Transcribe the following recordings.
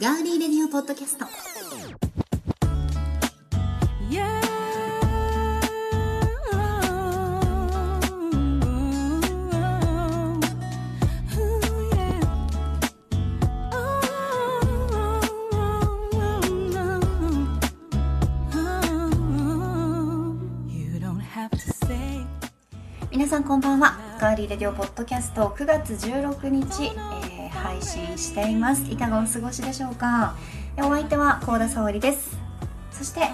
ガーリーレディオポッドキャスト. Oh. 皆さんこんばんはガーリーレディオポッドキャスト9月16日、信しています。いかがお過ごしでしょうか？えお相手は高田沙織です。そしてよ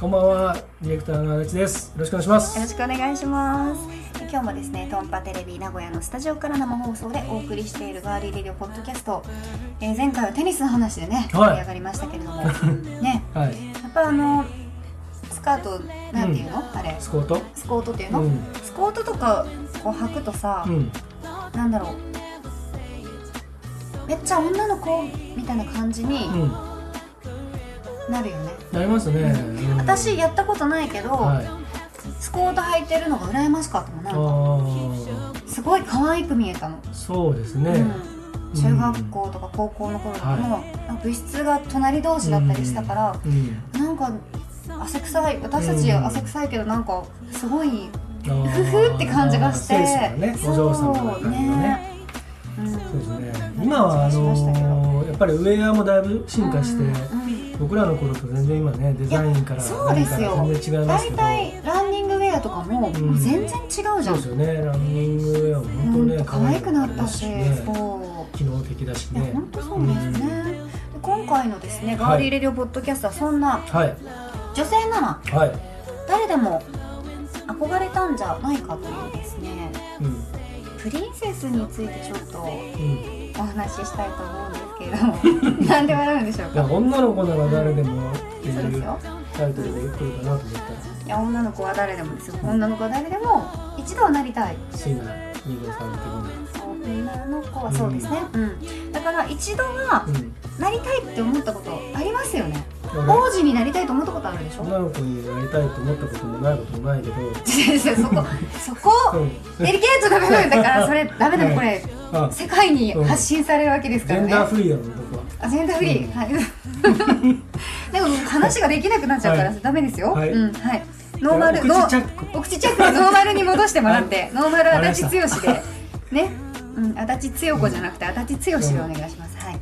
こんばんは、ディレクターの足立です。よろしくお願いします。ろしくお願いします。え今日もですねトンパテレビ名古屋のスタジオから生放送でお送りしているガーリーレディオポッドキャスト、えー前回はテニスの話でねはい。盛り上がりましたけれども、ね。はい、やっぱあのスカートなんていうの、あれ。スコート？スコートっていうの、うん。スコートとかこう履くとさ、うん、なんだろうめっちゃ女の子みたいな感じにうん、なるよね、なりますね。うん。私やったことないけど、はい。スコート履いてるのが羨ましかったもんなんか。あすごい可愛く見えたの、あ、そうですね。うん、中学校とか高校の頃とかも、部室が隣同士だったりしたから、うん。なんか汗臭い私たちうん。汗臭いけどなんかすごいふふって感じがして。ね、お嬢様な感じがね。今はあのーやっぱりウェアもだいぶ進化して、うん僕らの頃と全然今ねデザインからそうですよ。何から全然違いますけ大ど。体ランニングウェアとかも,、全然違うじゃん。そうですよね。ランニングウェアも本当ね、うん。可愛くなったし、ね、機能的だしね。本当そうですね、で今回のですねガーリーレディオポッドキャストはそんなはい。女性ならはい。誰でも憧れたんじゃないかというですねうん。プリンセスについてちょっとうん。お話ししたいと思うんですけれどもなんで笑うんでしょういやか女の子なら誰でもっていうタイトルで来るかなと思ったら。いや女の子は誰でもですよ。女の子は誰でも一度はなりたい。椎名二号さん的女の子はそうですね、うん、だから一度はなうんなりたいって思ったことありますよね。俺王子になりたいと思ったことあるでしょ？女の子になりたいと思ったこともないこともないけど。そこそこうん。デリケートな部分だからそれダメだこれあ世界に発信されるわけですジェからね。ンダーフリーだもん僕は。あジェンダーフリー、はい。でも話ができなくなっちゃうから、はい。ダメですよ、はい。うんはい。ノーマルお口ノチャック。お口チャックでノーマルに戻してもらって、ノーマル足立剛で。ね、うん、足立剛子じゃなくて足立剛でお願いします、はい。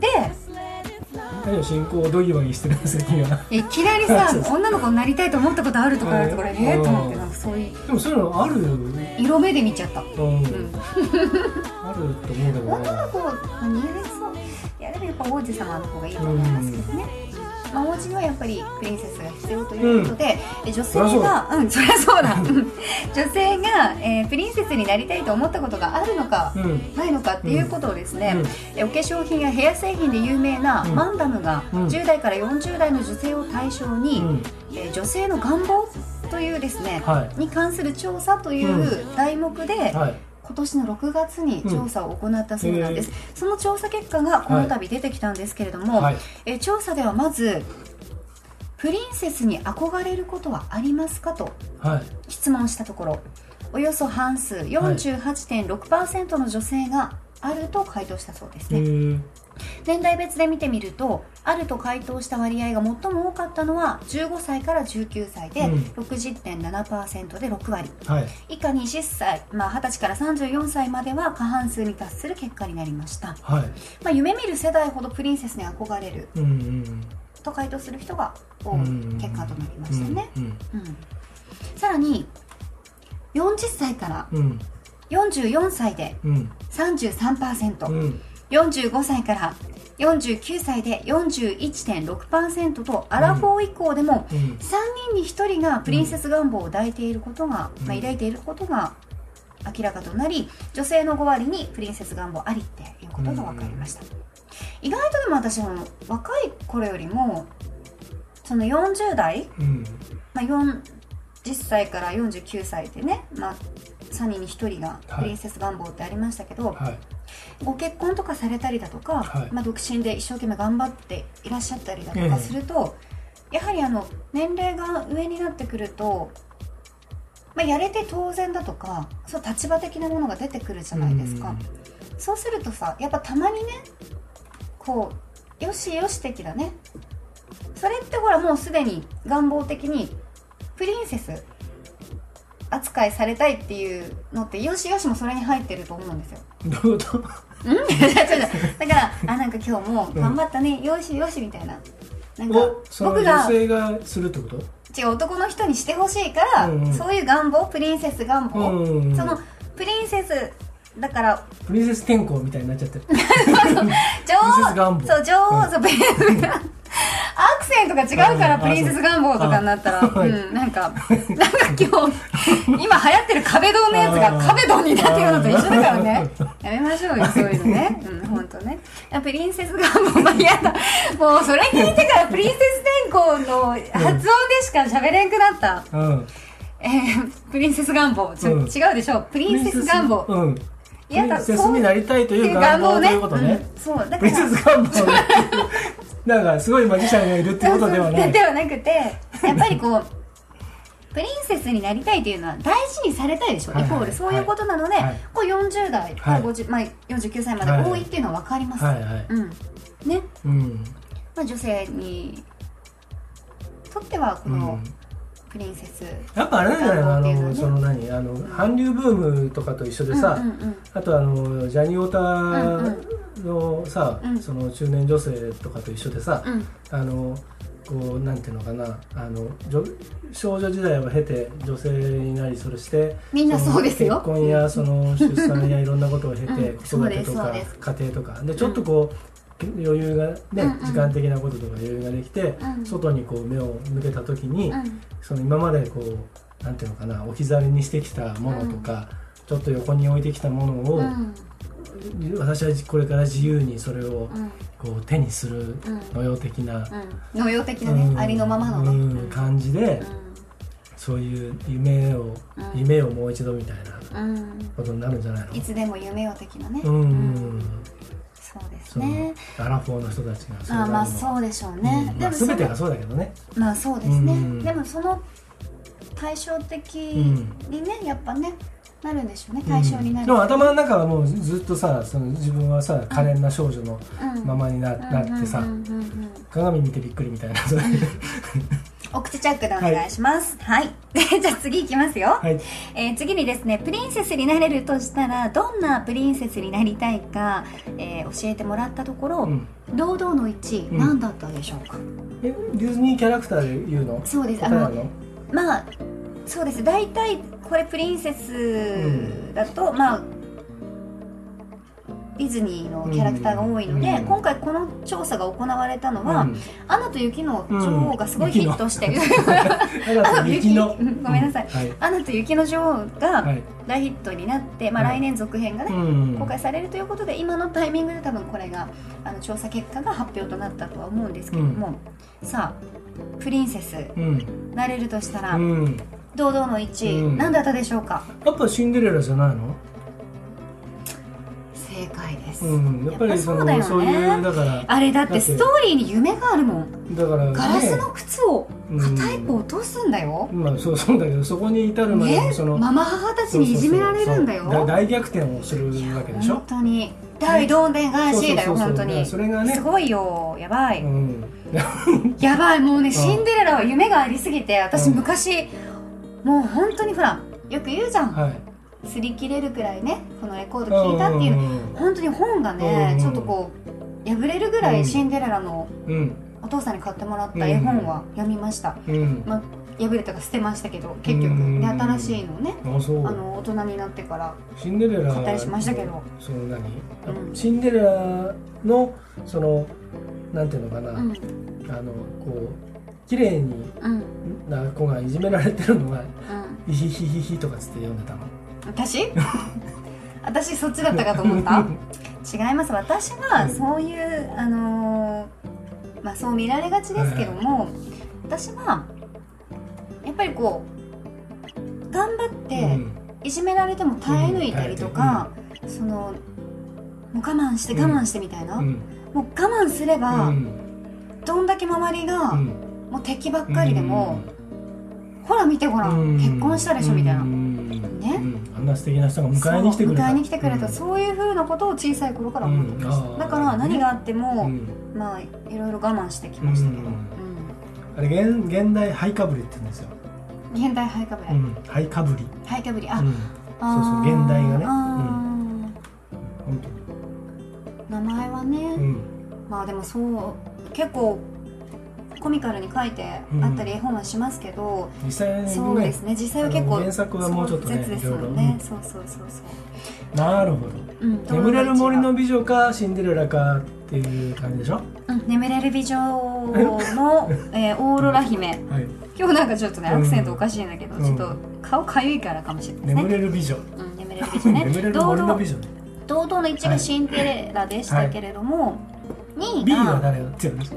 で何を進行をどういうようにしてるんですか君はいきなりさ 女の子になりたいと思ったことあるとかあるところうんええと思ってなそういうでもそういうのある色目で見ちゃった、うん。うん、あると思うけど女の子は似合いそう。いやでもやっぱ王子様の方がいいと思いますけどね、まあ、お家にはやっぱりプリンセスが必要ということで、え女性がう。んそりゃそうだ。うん女性が、えープリンセスになりたいと思ったことがあるのか、うん。ないのかっていうことをですね、うん。えお化粧品やヘア製品で有名なうん。マンダムがうん。10代から40代の女性を対象に、うん。えー女性の願望というですね、はい。に関する調査という題目で、はい。今年の6月に調査を行ったそうなんです、その調査結果がこの度出てきたんですけれども、はい。えー調査ではまずプリンセスに憧れることはありますかとはい。質問したところおよそ半数48.6%の女性があると回答したそうですね、年代別で見てみるとあると回答した割合が最も多かったのは15歳から19歳でうん。60.7%で6割。はい。以下20歳、まあ、20歳から34歳までは過半数に達する結果になりました、はい。まあ、夢見る世代ほどプリンセスに憧れるうんうんと回答する人が多いうん結果となりましたね、うんうん。さらに40歳からうん。44歳でうん。33%、うん45歳から49歳で41.6%とアラフォー以降でもうん。3人に1人がプリンセス願望を抱いていることが、うん。まあ、抱いていることが明らかとなり女性の5割にプリンセス願望ありっていうことが分かりました、意外とでも私も若い頃よりもその40代、うん。まあ、40歳から49歳でね、まあ、3人に1人がプリンセス願望ってありましたけど、はいご結婚とかされたりだとか、はい。まあ、独身で一生懸命頑張っていらっしゃったりだとええかすると、やはりあの年齢が上になってくると、まあ、やれて当然だとかそう立場的なものが出てくるじゃないですか、そうするとさやっぱたまにねこよしよし的だねそれってほらもうすでに願望的にプリンセス扱いされたいっていうのってよしよしもそれに入ってると思うんですよ。どういうこと？うん。だからあなんか今日も頑張ったね、よしよしみたいな。なんか僕が性がするってこと？違う男の人にしてほしいから、うんうん。そういう願望プリンセス願望、うんうんうん。そのプリンセスだからプリンセス天候みたいになっちゃってる。女 王そう女王、そう。プリンセス願アクセントが違うからう。んプリンセス願望とかになったら。う。うんなんかなんか今日今流行ってる壁ドンのやつが壁ドンになってるのと一緒だからね。やめましょうよそういうのね。うん本当ね。プリンセス願望まあ嫌だ。もうそれ聞いてからプリンセス天候の発音でしか喋れんくなった。うん。えー、プリンセス願望ちょ、うん。違うでしょプリンセス願望うん。プリンセスになりたいという願望という。ことねうん、そうだプリンからセス願望なんかすごいマジシャンがいるってことではない。ではなくてやっぱりこうプリンセスになりたいというのは大事にされたいでしょ、はいはい。イコールそういうことなので、はいこう40代かはい。50、まあ、49歳まで多いっていうのは分かります、はいはい。うん。ね、うん。まあ、女性にとってはこうん。のプリンセス、やっぱあれなんじゃないのあのその何あの韓流ブームとかと一緒でさ、うんうんうん。あとあのジャニオタのさ、うんその中年女性とかと一緒でさ、うん。あのこうなんていうのかなあの女少女時代を経て女性になりそれしてみんなそうですよ。結婚やその出産やいろんなことを経て、うん。子育てとか家庭とか。でちょっとこう、余裕がね、うんうん。時間的なこととか余裕ができて、うん。外にこう目を向けた時に、うん。その今までこうなんていうのかな置き去りにしてきたものとか、ちょっと横に置いてきたものを、うん。私はこれから自由にそれをうん。こう手にするのよ的な、うん。能用的なね、うん。ありのままの。ね、うん。うん感じで、そういう夢を、うん。夢をもう一度みたいなうん。うんことになるんじゃないの？いつでも夢を的なね、うん、そうですね。アラフォーの人たちがまあまあうそうでしょうね、ん。まあ、でも全てがそうだけどね。まあそうですね、うん。でもその対照的にね、やっぱねなるんでしょうね。対象になる、でも頭の中はもうずっとさその自分はさ可憐な少女のうん。ままにな,、なってさ、うんうんうんうん。鏡見てびっくりみたいなそれお口チャックでお願いします。はい、じゃあ次いきますよ、はい。えー次にですねプリンセスになれるとしたらどんなプリンセスになりたいか、えー教えてもらったところ、うん。堂々の1位、うん。何だったでしょうか？えディズニーキャラクターで言うの？そうです。あのまあそうです。大体これプリンセスだと、まあディズニーのキャラクターが多いので、うん。今回この調査が行われたのは「うん。アナと雪の女王」がすごいヒットして、アナと雪のうん。ごめんなさい。はい。アナと雪の女王がはい。大ヒットになって、まあ、はい。来年続編がね、うん。公開されるということで今のタイミングで多分これがあの調査結果が発表となったとは思うんですけども、さあプリンセスうん。なれるとしたら、うん。堂々の1位、うん。何だったでしょうか？やっぱシンデレラじゃないの？うんやっぱりそうだよね。ういうだからあれだっててストーリーに夢があるもん。だからね。ガラスの靴をうん。片一方落とすんだよ、まあそうそうだけどそこに至るまでその、ママ母たちにいじめられるんだよ。大逆転をするわけでしょ？本当に。大どんでん返しだよ本当に。それがねすごいよやばい、うん。やばいもうねシンデレラは夢がありすぎて私うん昔、もう本当にほらよく言うじゃん、はい擦り切れるくらいねこのレコード聴いたっていう本当に本がね、うんちょっとこう破れるぐらうんいシンデレラのうん。お父さんに買ってもらった絵本は読みました、うん。まあ、破れたか捨てましたけど結局。うんで新しいのをねああの大人になってからシンデレラ買ったりしましたけど。その何、うん。シンデレラのそのなんていうのかな、うん。あのこう綺麗にうん。な子がいじめられてるのがうん。イヒヒヒヒとかつって読んでたの私？私そっちだったかと思った？違います。私はそういうあのーまあそう見られがちですけども、私はやっぱりこう頑張っていじめられても耐え抜いたりとか、そのもう我慢して我慢してみたいな、うん。もう我慢すれば、うん。どんだけ周りが、うん。もう敵ばっかりでも、ほら見てほらうん。結婚したでしょみたいな。うん。ね。うん。あんな素敵な人が迎えに来てくれた。そう迎えに来てくれた、うん。そういうふうなことを小さい頃から思ってました、だから何があっても、うん。まあいろいろ我慢してきましたけど、ううん。んあれ現現代ハイかぶりって言うんですよ、現代ハイかぶれ、うん、ハイかぶり、ハイかぶり。あ、そうそう現代がね。あ本ー名前はね、まあでもそう結構コミカルに書いてあったり絵本はしますけど、実際にねそうですね。実際は結構原作はもうちょっとねですもんいろいね。ろそうそうそうそう。なるほど。うん。眠れる森の美女かシンデレラかっていう感じでしょ？うん。眠れる美女の、え？ーオーロラ姫。はい。今日なんかちょっとねうん。アクセントおかしいんだけど、うん。ちょっと顔かゆいからかもしれないです眠ねれる美女。うん、眠れる美女ね。眠れる森の美女ね。堂々の1がシンデレラでしたけれども、2ビリーは位が誰だ？ってん？です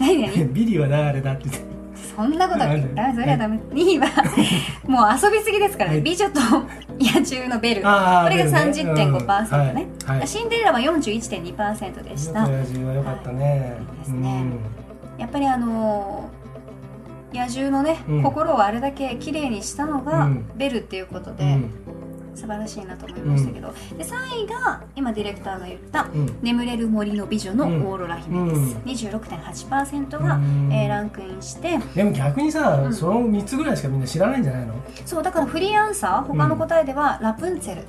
何？何ビリーは誰だって言って。そんなことはダメそれはダメ。2位は もう遊びすぎですからね、はい。美女と野獣のベル。これがベルね。30.5%ね。シンデレラは41.2%でした。親父は良かったね、ですね。やっぱりあのー野獣のね、うん。心をあれだけ綺麗にしたのがうん。ベルっていうことで、うん素晴らしいなと思いましたけど、で3位が今ディレクターが言ったうん「眠れる森の美女のオーロラ姫」です、うん。26.8%が、うん。えーランクインして。でも逆にさ、うん。その3つぐらいしかみんな知らないんじゃないの？そうだからフリーアンサー他の答えでは、ラプンツェル。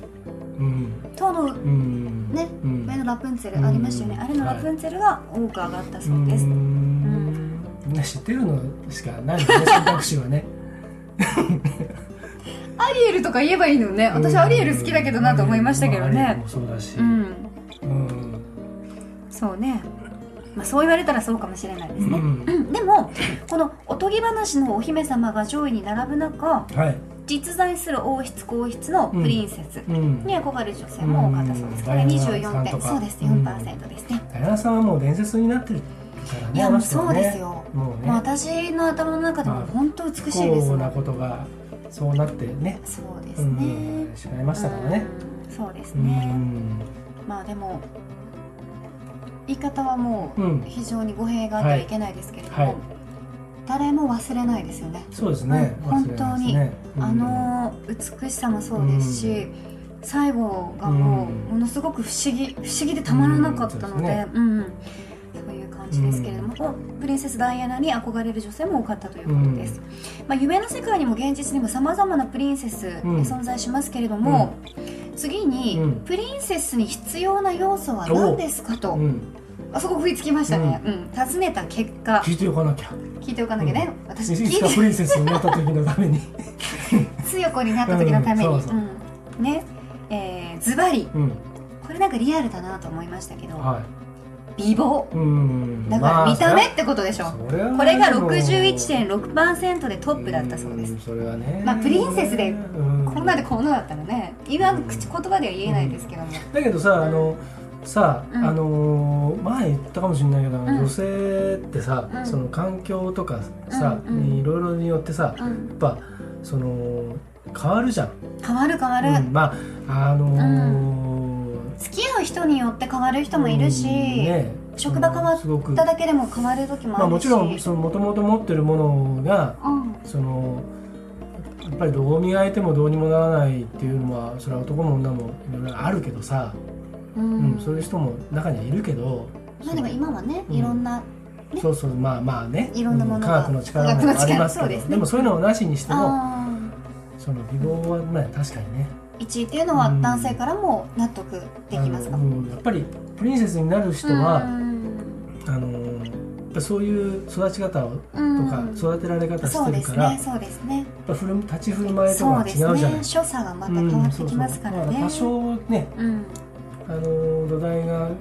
うん。とのうん。ねうん。上のラプンツェルありましたよね、うん。あれのラプンツェルが多く上がったそうです、うーん。みんな知ってるのしかないよね選択肢はね アリエルとか言えばいいのね。私アリエル好きだけどなと思いましたけどね。もそうだし。うん。うん。そうね。まあそう言われたらそうかもしれないですね、うん。うん。でもこのおとぎ話のお姫様が上位に並ぶ中はい。実在する王室皇室のプリンセスうん。に憧れる女性も多かったそう。です、うんこれダイアナさん24点。そうですうん。4%ですね、ダイアナさんはもう伝説になってるいやもうそうねですよ、もう私の頭の中でもまあ本当美しいですもんことがそうなってね。そうですうね、ん。しまいましたからね。うん。そうですうね、ん。まあでも言い方はもううん。非常に語弊があってはいけないですけれども、はい。誰も忘れないですよね、そうですね。うん。本当にあの美しさもそうですし、最後がもうものすごく不思議不思議でたまらなかったので,、うんですけれども、このプリンセスダイアナに憧れる女性も多かったということです、まあ、夢の世界にも現実にもさまざまなプリンセス、うん。存在しますけれども、次に、うん。プリンセスに必要な要素は何ですかと、うん。あそこ食いつきましたね、うん。尋ねた結果。聞いておかなきゃ聞いておかなきゃ。ね、私い聞いてプリンセスになった時のために。強子になった時のために、ね。えーズバリ。うん。これなんかリアルだなと思いましたけど、は美貌。だからまあ見た目ってことでしょ、それはこれがでも61.6%でトップだったそうです。んそれはね。まあプリンセスでうん。こんなでこんなだったらね今の口言葉では言えないですけども、だけどさあのさ、うん。あのー前言ったかもしれないけど、ん。女性ってさ、うん。その環境とかさ、いろいろによってさ、うん。やっぱその変わるじゃん、変わる変わる、うん。まああのー付き合う人によって変わる人もいるし、うんね。職場変わっただけでも変わる時もまあ、あるし、もちろんそのもともと持ってるものがうん。そのやっぱりどう磨いてもどうにもならないっていうのはそれは男も女もいろいろあるけどさ、うん。うんそういう人も中にはいるけど。まあでも今はね、うん。いろんなね。そうそうまあまあね。いろんなものが科学の力もありますけど。ですね。もそういうのをなしにしてもあその美貌はまあ確かにね。ー1位っていうのは男性からも納得できますか、あのうん。やっぱりプリンセスになる人は、うん。あのそういう育ち方をとうん。か育てられ方しそうですてるから、ねそうですね。やっぱ振る立ち振る舞いとそうか違うじゃない？ですね。所作がまた変わってきますからね。多少ねうん。あの土台がうん。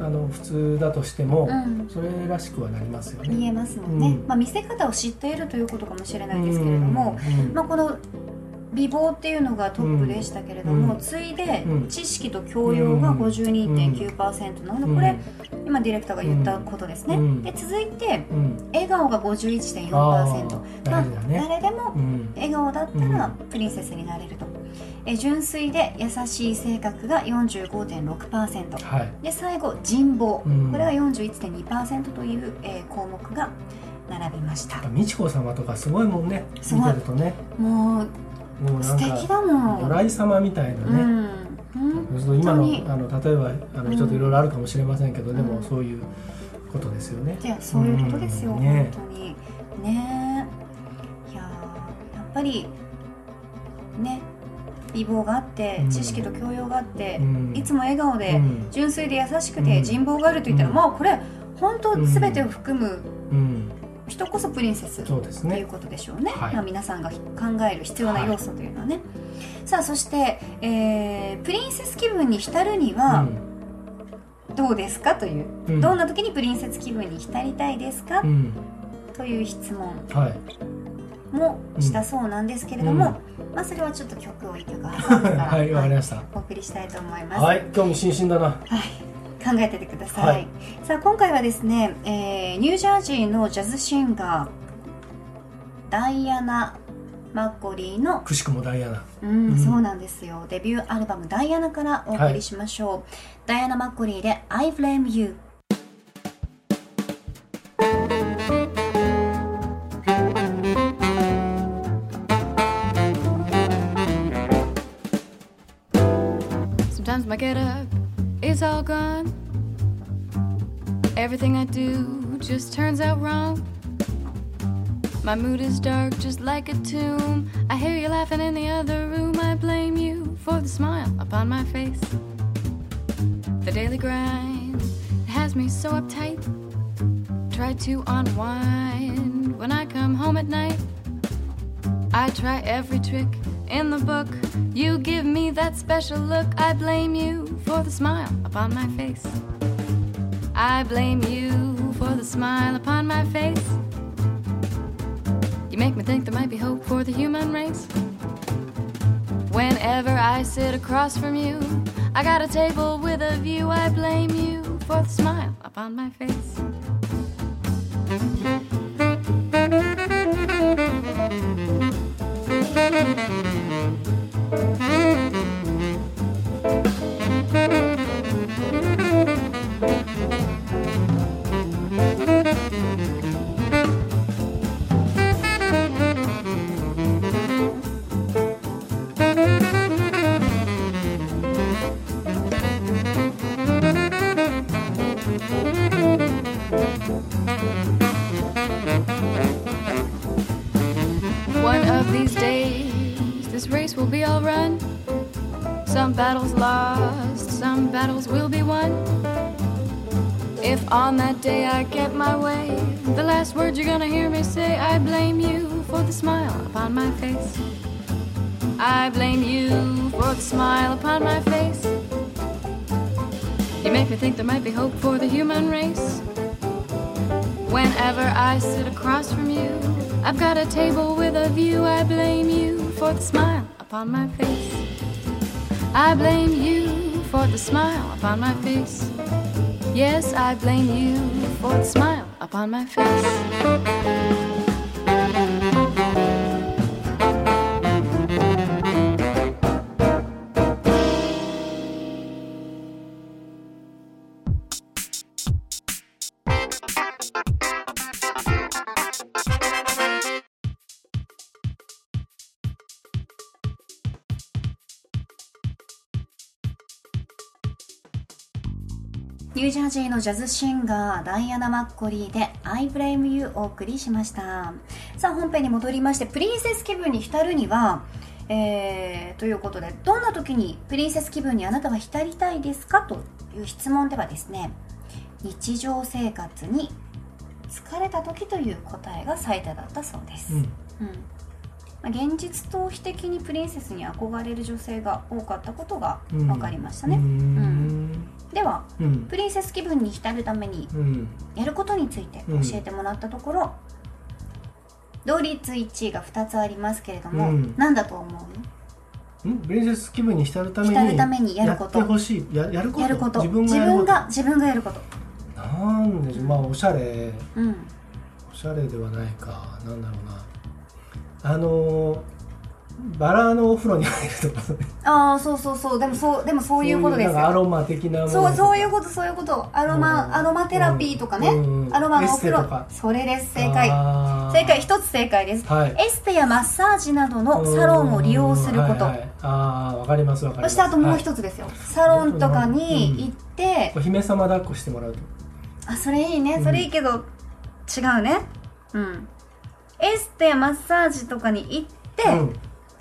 あの普通だとしても、うん。それらしくはなりますよね。見えますもんね、うん。まあ、見せ方を知っているということかもしれないですけれども、うん。まあ、この美貌っていうのがトップでしたけれども、うん。次いでうん。知識と教養が52.9%なのでこれ今ディレクターが言ったことですね、うん。で続いてうん。笑顔が51.4%あーまあ大事だね。誰でもうん。笑顔だったらうん。プリンセスになれると、え純粋で優しい性格が45.6%はい。で最後人望、うん。これが41.2%という、えー項目が、並びました。美智子様とかすごいもんね。見てるとね。もうもうなん素敵かだもん。如来様みたいなね、うん。今のあの例えばあのちょっといろいろあるかもしれませんけど、でうん。もそういうことですよね。いやそういうことですよ、うん。ね。本当に。ね。いやーやっぱりね美貌があってうん。知識と教養があって、うん。いつも笑顔で、うん。純粋で優しくて、うん。人望があると言ったら、うん。もうこれ本当うん全てを含むうん、人こそプリンセスそうですね。ということでしょうね、はい。まあ、皆さんが考える必要な要素というのはね、さあそして、えープリンセス気分に浸るにはどうですかという、うん。どんな時にプリンセス気分に浸りたいですか、うん、という質問はい、もしたそうなんですけれども、まあそれはちょっと曲を一曲挟んでから、はい、わかりました。お送りしたいと思います。はい、興味津々だな。はい、考えててください。はいさあ今回はですね、えーニュージャージーのジャズシンガーダイアナ・マッコリーの、くしくもダイアナ。うんうんそうなんですよデビューアルバム「ダイアナ」からお送りしましょう、ダイアナ・マッコリーで「I Blame You」Sometimes my get up is all gone. Everything I do just turns out wrong. My mood is dark, just like a tomb. I hear you laughing in the other room. I blame you for the smile upon my face. The daily grind has me so uptight. Try to unwind when I come home at night. I try every trick in the book. You give me that special look. I blame you for the smile upon my face. I blame you for the smile upon my face. You make me think there might be hope for the human race. Whenever I sit across from you, I got a table with a view. I blame you for the smile upon my face. One of these days, this race will be all run. Some battles lost, some battles will be won. If on that day I get my way, the last words you're gonna hear me say, I blame you for the smile upon my face. I blame you for the smile upon my face. You make me think there might be hope for the human race. Whenever I sit across from you, I've got a table with a view. I blame you for the smile upon my face. I blame you for the smile upon my face. Yes, I blame you for the smile upon my face.「ュージャージーのジャズシンガーダイアナ・マッコリーで「I Blame You」お送りしました。さあ本編に戻りましてプリンセス気分に浸るにはえー、ということでどんな時にプリンセス気分にあなたは浸りたいですかという質問ではですね日常生活に疲れた時という答えが最多だったそうです、うん。うん。まあ、現実逃避的にプリンセスに憧れる女性が多かったことがうん。分かりましたね、うーんではうん。プリンセス気分に浸るためにうん。やることについて教えてもらったところ、同率1位が2つありますけれども、うん。何だと思う？うん？プリンセス気分に浸るために浸るためにやること。ってほしい。ややること。やること。自分が自分がやること。なんでしょう。まあおしゃれ。うん。おしゃれではないか。なんだろうな。あのーバラのお風呂に入るとかああそうそうそう。でもそうでもそういうことですなんかアよロマ的なそうそういうこことそういうこと。アロマ、うん。アロマテラピーとかね、うんアロマのお風呂。それです。正解。正解一つ正解です、はい。エステやマッサージなどのサロンを利用すること、うんはいはいああわかりますわかります。そしてあともうはい一つですよ、サロンとかに行って、お姫様抱っこしてもらうとあそれいいね。それいいけど、違うね。うん。エステやマッサージとかに行って、うん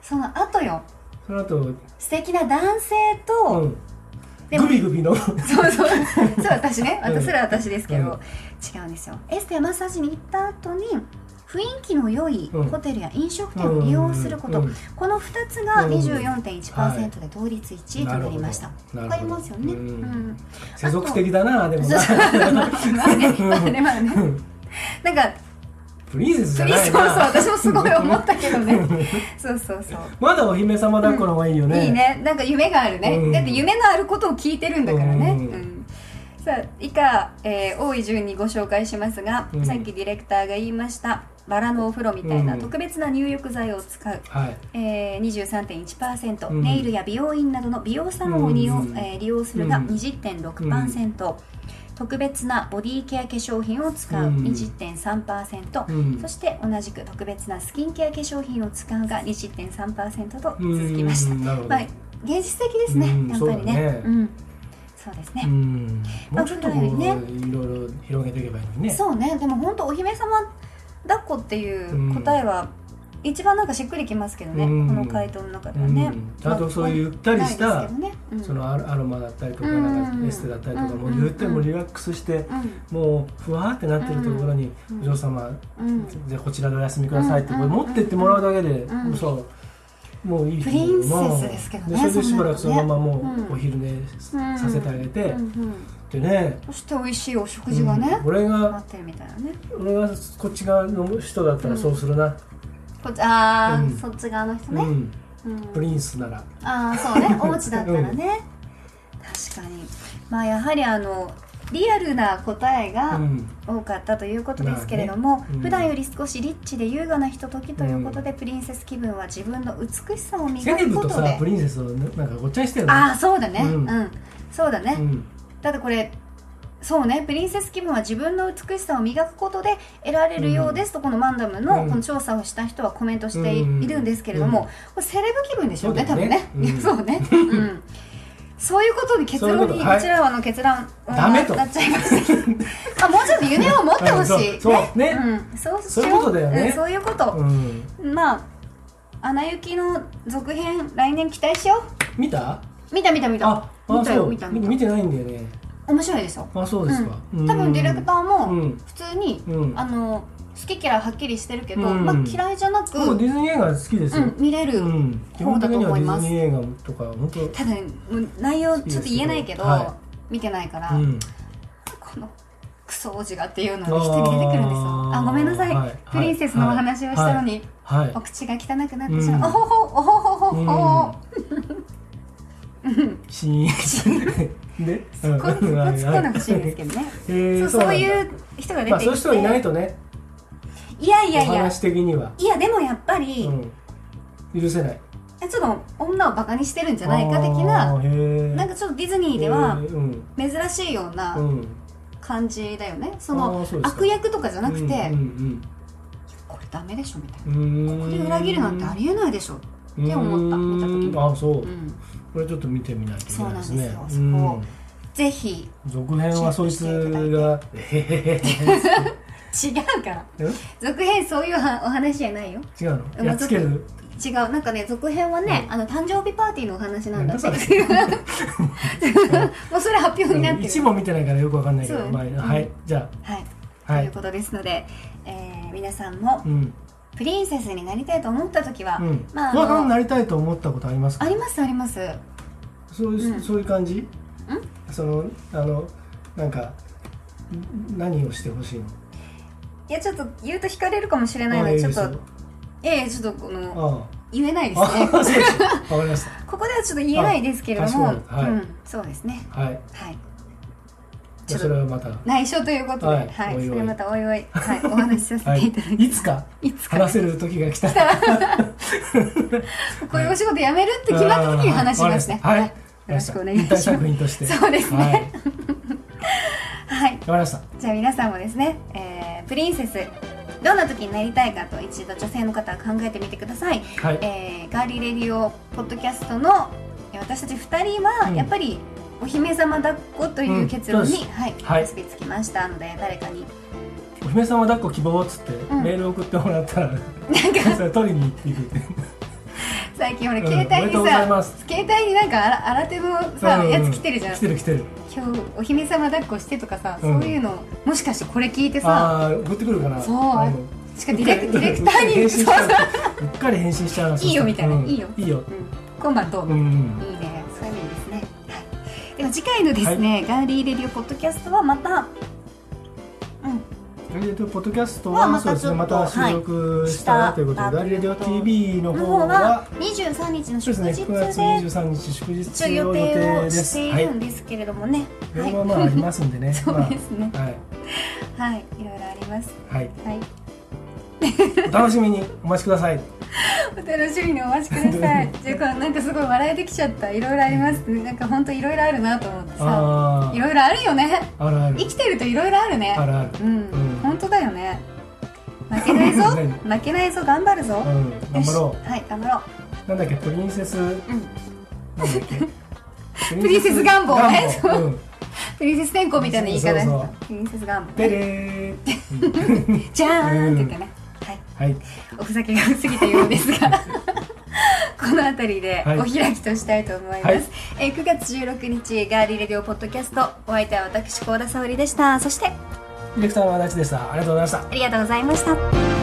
その後よ。その後。素敵な男性と、うん。グビグビの。そうそう。そう私ね。うん。私それは私ですけど、うん。違うんですよ。エステやマッサージに行った後に雰囲気の良いうん。ホテルや飲食店を利用すること、うん。うんこの2つがうん。24.1%で同率1位となりました、なるほどわかりますよね、うんうん。世俗的だなでもな。まあね。まあね。なんかプリンセスじゃそうそうないな私もすごい思ったけどね。そうそうそう。まだお姫様抱っこの方がいいよね、いいね。なんか夢があるね、うん。だって夢のあることを聞いてるんだからね、うん。うん。さあ以下、えー多い順にご紹介しますが、うん。さっきディレクターが言いましたバラのお風呂みたいなうん。特別な入浴剤を使う、はい。えー、23.1%、うん。ネイルや美容院などの美容サロンを利用,、うん。えー利用するがうん。20.6%、特別なボディケア化粧品を使う。うん。20.3%、うん。そして同じく特別なスキンケア化粧品を使うが20.3%と続きました、まあ、現実的ですね、うん。やっぱりね。そうだね。うん。そうですね、うん。まあもうちょっとこう、普段よいろいろ広げていけばいいのにね。そうね。でも本当お姫様抱っこっていう答えは一番なんかしっくりきますけどね、うん。この回答の中ではね、うん。ちゃんとそういうゆったりしたね。うん。そのアロマだったりとかうん。なんかエステだったりとかもうんう言ってもリラックスしてもうふわーってなってるところにうん。お嬢様じゃあこちらでお休みくださいってうん。これ持ってってもらうだけでうん。そう。もういい。プリンセスですけどねでそれでしばらくそのままもうお昼寝うんさせてあげてでねそして美味しいお食事がね、うん。俺が待ってるみたいなね。俺がこっち側の人だったらそうするなこっちああ、うん。そっち側の人ね、うん。うん。プリンスなら。ああそうね。お家だったらね、確かに。まあやはりあのリアルな答えうがん。多かったということですけれども、まあね。うん。普段より少しリッチで優雅なひとときということで、プリンセス気分は自分の美しさをセ磨くことで。プリンセスをねなんかごっちゃにしてるの？ああそうだね。う、うんん。そうだね、うん。だってこれそうね。プリンセス気分は自分の美しさを磨くことで得られるようですと、このマンダムのうん。この調査をした人はコメントしてい,、うんるんですけれども、うん。これセレブ気分でしょうね多分ね、うん。そうね、うん、そういうことに結論にこちらはの結論ダメと。なっちゃいました あもうちょっと夢を持ってほしい、うんそう。そうね。うん、そうしそういうよことだよね。う。んそういうこと、うん。まあ「アナ雪」の続編来年期待しよ見た？う見た見た見た。見たそう。よ見た見た。見てないんだよね面白いですよ。あそうですか。うん、多分ディレクターもうん。普通に、うん。あの好き嫌いはっきりしてるけど、うん。まあ、嫌いじゃなく、僕ディズニー映画好きですよ。うん、見れる、うん。基本的にはディズニー映画とか本当ただ内容ちょっと言えないけど、は見てないから、うん。このクソ王子がっていうのが一人出てくるんですよ。あごめんなさい、はい。プリンセスのお話をしたのに、はい。お口が汚くなってしまう、うん。おほほおほほほほ、シーン でそこそこ突っ込んでほしいんですけどね、えーそうそういう人が出まあて。きて、そういう人いないとね。いやいやいや。お話的には。いやでもやっぱり、うん。許せない。ちょっと女をバカにしてるんじゃないか的ななんかちょっとディズニーでは珍しいようなうん。感じだよね。そあのーそうですか。悪役とかじゃなくて、うんこれダメでしょみたいな。うんうん。ここで裏切るなんてありえないでしょって思った見た時に。あそう、うんこれちょっと見てみないといけないですね。そうなんですよ。ぜひ続編はそいつが違うから。え？続編そういうはお話じゃないよ。違うの？うんやっつける？違う。なんかね続編はね、うん。あの誕生日パーティーのお話なんだ。って もうそれ発表になってる。一も見てないからよくわかんないけど、まあ、うん。はいじゃはい、あはい。ということですので、えー皆さんもうんプリンセスになりたいと思った時は、うん。まああのになりたいと思ったことありますか？ありますあります。そういう、うん。そういう感じ？そのあのなんかん何をしてほしいの？いやちょっと言うと惹かれるかもしれないのでちょっとええちょっとこのあ言えないですね。わかりまし ここではちょっと言えないですけれども、はい。うん、そうですね。たはい。はいちょっとそれはまた。内緒ということで、ははいい、おい。それまたおいおい、はい、お話しさせはいていただきます。いつか？いつか。ね話せる時が来たら。こういうお仕事辞めるって決まった時に話しますね。はい、よろしくお願いします。引退作品として。そうですね。はい。わかはい、りました。じゃあ皆さんもですね、えープリンセスどんな時になりたいかと一度女性の方は考えてみてください、はい。えーガーリーレディオポッドキャストのえー私たち2人はうん。やっぱりお姫様抱っこという結論に、うんはいはい。結びつきましたので誰かに。お姫様抱っこ希望っつって、ん。メール送ってもらったらなんか それ取りに行っていくって。最近ほらうん携帯にさ、ます。携帯になんかあら新手のさ、うんやつ来てるじゃん。来てる来てる。今日お姫様抱っこしてとかさ、うん。そういうのもしかしてこれ聞いてさ。あ送ってくるかな。そう。しかディレクディレクターにうう。うっかり返信しちゃういいよみたいな。うん。いいよ。いいようん。今晩どうも、う？ん。いい次回のですね、ガーリーレディオポッドキャストはまたうん。ガリレディオポッドキャストはまたねまた収録したということで、はいガリレディオ TV の方の方はは23日の祝日で9月23日祝日予定をしていはいるんですけれどもね、はい。まあまあありますんでね。そうですね。まあはい。はい。いろいろあります。はい。はい お楽しみに。お待ちください。お楽しみにお待ちください。じゃあなんかすごい笑えてきちゃった。いろいろありますなんか本当いろいろあるなと思ってさ。あいろいろあるよね。ああるある。生きてるといろいろあるね。あるある。うん、うん。本当だよね。負けないぞ。何？負けないぞ。頑張るぞ、うん。頑張ろよし。はい頑張ろう。なんだっけ？プリンセス。う、うん、なんだっけ？プリンセス願望。ねプリンセス天候みたいな言い方そうそうそう。プリンセス願望でれー。じゃーんって言ってね、はい。はいおふざけが過ぎたようですが この辺りではい。お開きとしたいと思います、はい。えー9月16日ガーリーレディオポッドキャストお相手は私高田沙織でした。そしてディレクターの足立でした。ありがとうございました。ありがとうございました